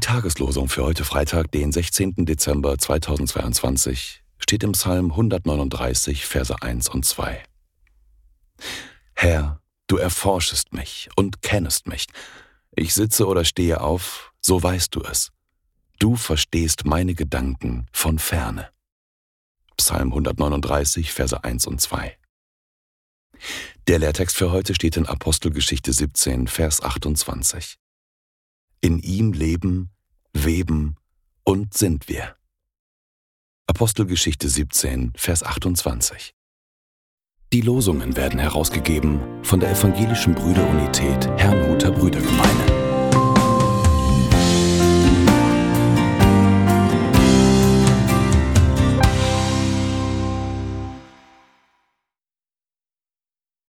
Tageslosung für heute Freitag, den 16. Dezember 2022, steht im Psalm 139, Verse 1 und 2. Herr, du erforschest mich und kennest mich. Ich sitze oder stehe auf, so weißt du es. Du verstehst meine Gedanken von ferne. Psalm 139, Verse 1 und 2. Der Lehrtext für heute steht in Apostelgeschichte 17, Vers 28. In ihm leben, weben und sind wir. Apostelgeschichte 17, Vers 28. Die Losungen werden herausgegeben von der Evangelischen Brüderunität.